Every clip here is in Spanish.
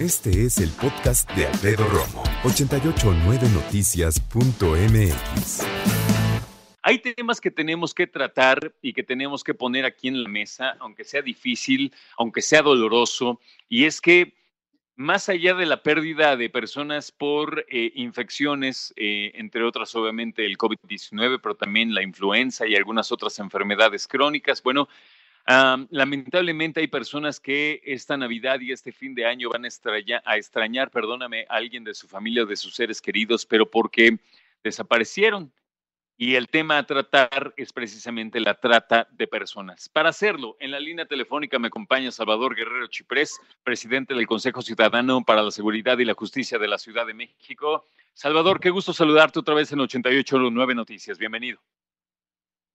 Este es el podcast de Alfredo Romo, 889noticias.mx. Hay temas que tenemos que tratar y que tenemos que poner aquí en la mesa, aunque sea difícil, aunque sea doloroso, y es que más allá de la pérdida de personas por eh, infecciones, eh, entre otras obviamente el COVID-19, pero también la influenza y algunas otras enfermedades crónicas, bueno, lamentablemente hay personas que esta Navidad y este fin de año van a a extrañar, perdóname, a alguien de su familia o de sus seres queridos, pero porque desaparecieron. Y el tema a tratar es precisamente la trata de personas. Para hacerlo, en la línea telefónica me acompaña Salvador Guerrero Chiprés, presidente del Consejo Ciudadano para la Seguridad y la Justicia de la Ciudad de México. Salvador, qué gusto saludarte otra vez en 889 Noticias. Bienvenido.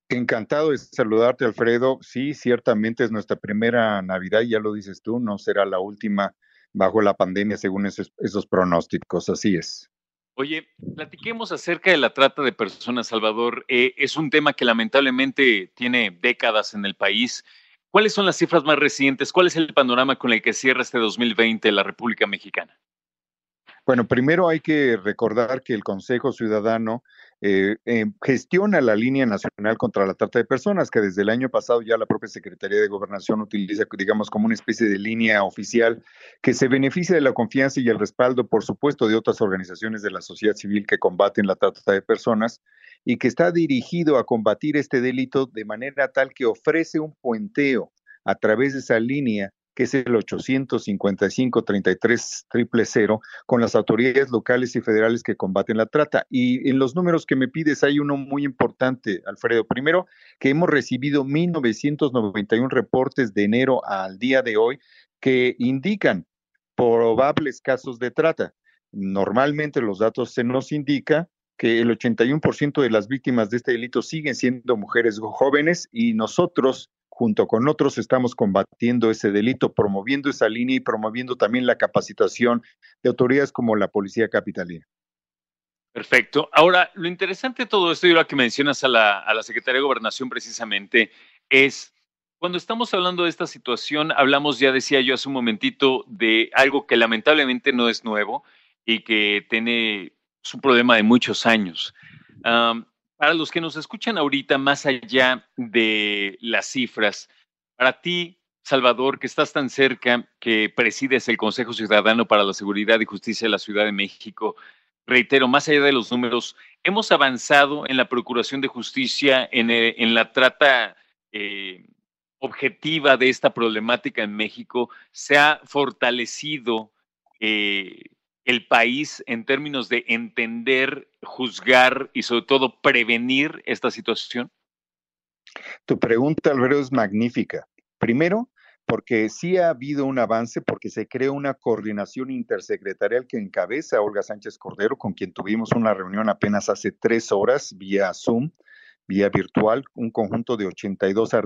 Encantado de saludarte, Alfredo. Sí, ciertamente es nuestra primera Navidad, ya lo dices tú, no será la última bajo la pandemia según esos, pronósticos, así es. Oye, platiquemos acerca de la trata de personas, Salvador. Eh, es un tema que lamentablemente tiene décadas en el país. ¿Cuáles son las cifras más recientes? ¿Cuál es el panorama con el que cierra este 2020 la República Mexicana? Bueno, primero hay que recordar que el Consejo Ciudadano eh, eh, gestiona la línea nacional contra la trata de personas, que desde el año pasado ya la propia Secretaría de Gobernación utiliza, digamos, como una especie de línea oficial que se beneficia de la confianza y el respaldo, por supuesto, de otras organizaciones de la sociedad civil que combaten la trata de personas y que está dirigido a combatir este delito de manera tal que ofrece un puenteo a través de esa línea que es el 855-33-000, con las autoridades locales y federales que combaten la trata. Y en los números que me pides hay uno muy importante, Alfredo. Primero, que hemos recibido 1.991 reportes de enero al día de hoy que indican probables casos de trata. Normalmente los datos se nos indica que el 81% de las víctimas de este delito siguen siendo mujeres jóvenes y nosotros junto con otros estamos combatiendo ese delito, promoviendo esa línea y promoviendo también la capacitación de autoridades como la Policía Capitalina. Perfecto. Ahora, lo interesante de todo esto, y ahora que mencionas a la, Secretaría de Gobernación precisamente, es cuando estamos hablando de esta situación, hablamos, ya decía yo hace un momentito, de algo que lamentablemente no es nuevo y que tiene su problema de muchos años para los que nos escuchan ahorita, más allá de las cifras, para ti, Salvador, que estás tan cerca, que presides el Consejo Ciudadano para la Seguridad y Justicia de la Ciudad de México, reitero, más allá de los números, hemos avanzado en la procuración de justicia, en, eh, la trata eh, objetiva de esta problemática en México, se ha fortalecido eh, el país en términos de entender, juzgar y sobre todo prevenir esta situación? Tu pregunta, Alberto, es magnífica. Primero, porque sí ha habido un avance, porque se creó una coordinación intersecretarial que encabeza Olga Sánchez Cordero, con quien tuvimos una reunión apenas hace tres horas vía Zoom, vía virtual, un conjunto de 82 eh,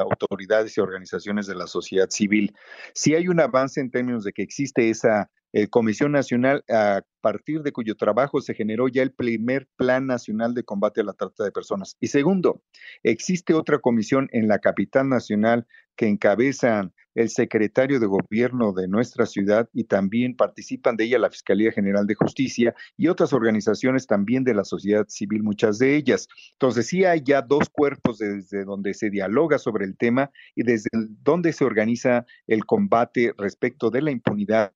autoridades y organizaciones de la sociedad civil. Sí hay un avance en términos de que existe esa eh, Comisión Nacional, a partir de cuyo trabajo se generó ya el primer Plan Nacional de Combate a la Trata de Personas. Y segundo, existe otra comisión en la capital nacional que encabezan el secretario de gobierno de nuestra ciudad y también participan de ella la Fiscalía General de Justicia y otras organizaciones también de la sociedad civil, muchas de ellas. Entonces sí hay ya dos cuerpos desde donde se dialoga sobre el tema y desde donde se organiza el combate respecto de la impunidad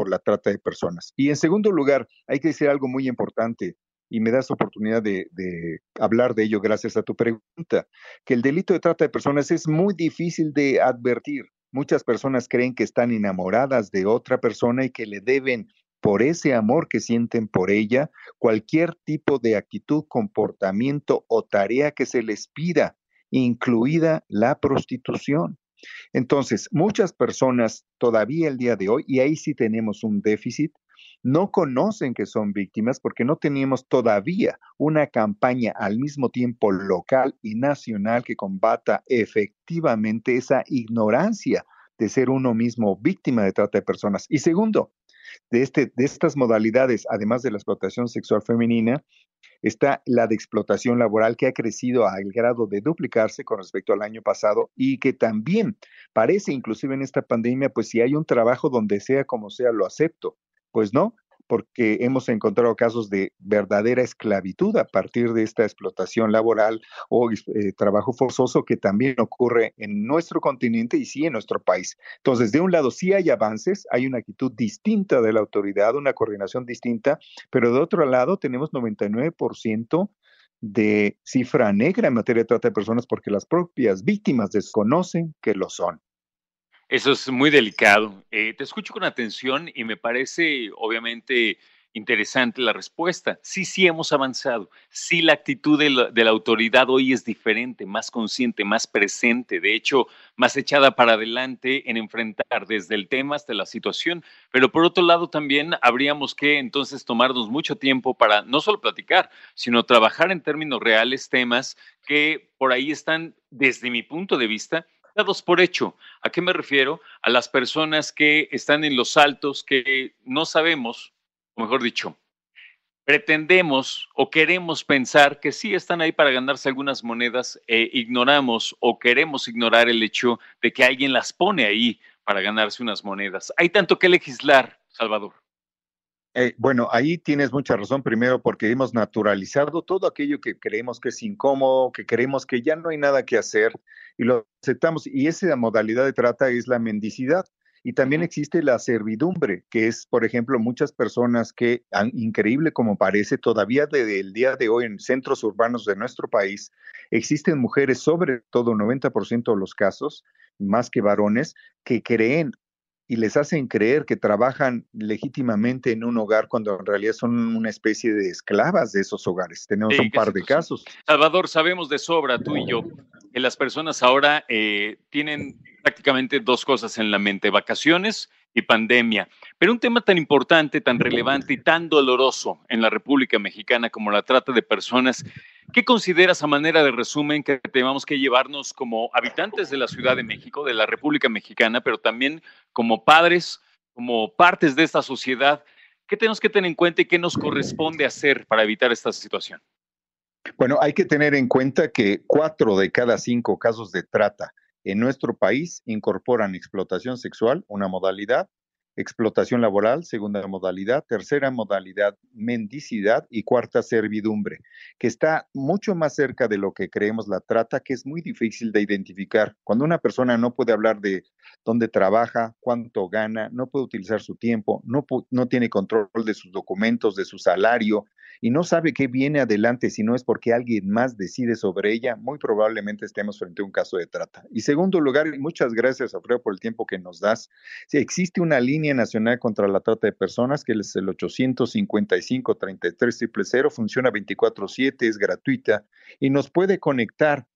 por la trata de personas. Y en segundo lugar, hay que decir algo muy importante y me das oportunidad de, de, hablar de ello gracias a tu pregunta, que el delito de trata de personas es muy difícil de advertir. Muchas personas creen que están enamoradas de otra persona y que le deben, por ese amor que sienten por ella, cualquier tipo de actitud, comportamiento o tarea que se les pida, incluida la prostitución. Entonces, muchas personas todavía el día de hoy, y ahí sí tenemos un déficit, no conocen que son víctimas porque no teníamos todavía una campaña al mismo tiempo local y nacional que combata efectivamente esa ignorancia de ser uno mismo víctima de trata de personas. Y segundo, de, este, de estas modalidades, además de la explotación sexual femenina, está la de explotación laboral que ha crecido al grado de duplicarse con respecto al año pasado y que también parece, inclusive en esta pandemia, pues si hay un trabajo donde sea como sea, lo acepto. Pues no, porque hemos encontrado casos de verdadera esclavitud a partir de esta explotación laboral o eh, trabajo forzoso que también ocurre en nuestro continente y sí en nuestro país. Entonces, de un lado sí hay avances, hay una actitud distinta de la autoridad, una coordinación distinta, pero de otro lado tenemos 99% de cifra negra en materia de trata de personas porque las propias víctimas desconocen que lo son. Eso es muy delicado. Eh, te escucho con atención y me parece obviamente interesante la respuesta. Sí, sí hemos avanzado. Sí, la actitud de la, autoridad hoy es diferente, más consciente, más presente, de hecho, más echada para adelante en enfrentar desde el tema hasta la situación. Pero por otro lado, también habríamos que entonces tomarnos mucho tiempo para no solo platicar, sino trabajar en términos reales temas que por ahí están, desde mi punto de vista, dados por hecho. ¿A qué me refiero? A las personas que están en los altos, que no sabemos, o mejor dicho, pretendemos o queremos pensar que sí están ahí para ganarse algunas monedas e ignoramos o queremos ignorar el hecho de que alguien las pone ahí para ganarse unas monedas. Hay tanto que legislar, Salvador. Eh, bueno, ahí tienes mucha razón, primero porque hemos naturalizado todo aquello que creemos que es incómodo, que creemos que ya no hay nada que hacer y lo aceptamos. Y esa modalidad de trata es la mendicidad. Y también existe la servidumbre, que es, por ejemplo, muchas personas que, increíble como parece, todavía desde el día de hoy en centros urbanos de nuestro país, existen mujeres, sobre todo 90% de los casos, más que varones, que creen y les hacen creer que trabajan legítimamente en un hogar cuando en realidad son una especie de esclavas de esos hogares. Tenemos un par de casos. Salvador, sabemos de sobra, tú y yo, que las personas ahora eh, tienen prácticamente dos cosas en la mente, vacaciones y pandemia. Pero un tema tan importante, tan relevante y tan doloroso en la República Mexicana como la trata de personas, ¿qué consideras a manera de resumen que tenemos que llevarnos como habitantes de la Ciudad de México, de la República Mexicana, pero también como padres, como partes de esta sociedad? ¿Qué tenemos que tener en cuenta y qué nos corresponde hacer para evitar esta situación? Bueno, hay que tener en cuenta que cuatro de cada cinco casos de trata en nuestro país incorporan explotación sexual, una modalidad, explotación laboral, segunda modalidad, tercera modalidad, mendicidad y cuarta, servidumbre, que está mucho más cerca de lo que creemos la trata, que es muy difícil de identificar. Cuando una persona no puede hablar de dónde trabaja, cuánto gana, no puede utilizar su tiempo, no, no tiene control de sus documentos, de su salario, y no sabe qué viene adelante si no es porque alguien más decide sobre ella, muy probablemente estemos frente a un caso de trata. Y segundo lugar, y muchas gracias, Alfredo, por el tiempo que nos das. Si existe una línea nacional contra la trata de personas, que es el 855-3300, funciona 24/7, es gratuita y nos puede conectar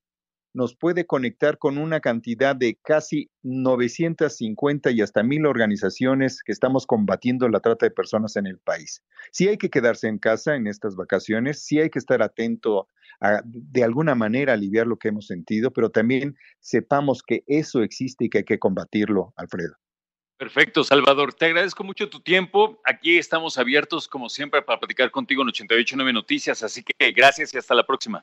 nos puede conectar con una cantidad de casi 950 y hasta mil organizaciones que estamos combatiendo la trata de personas en el país. Sí hay que quedarse en casa en estas vacaciones, sí hay que estar atento a de alguna manera aliviar lo que hemos sentido, pero también sepamos que eso existe y que hay que combatirlo, Alfredo. Perfecto, Salvador. Te agradezco mucho tu tiempo. Aquí estamos abiertos, como siempre, para platicar contigo en 889 Noticias. Así que gracias y hasta la próxima.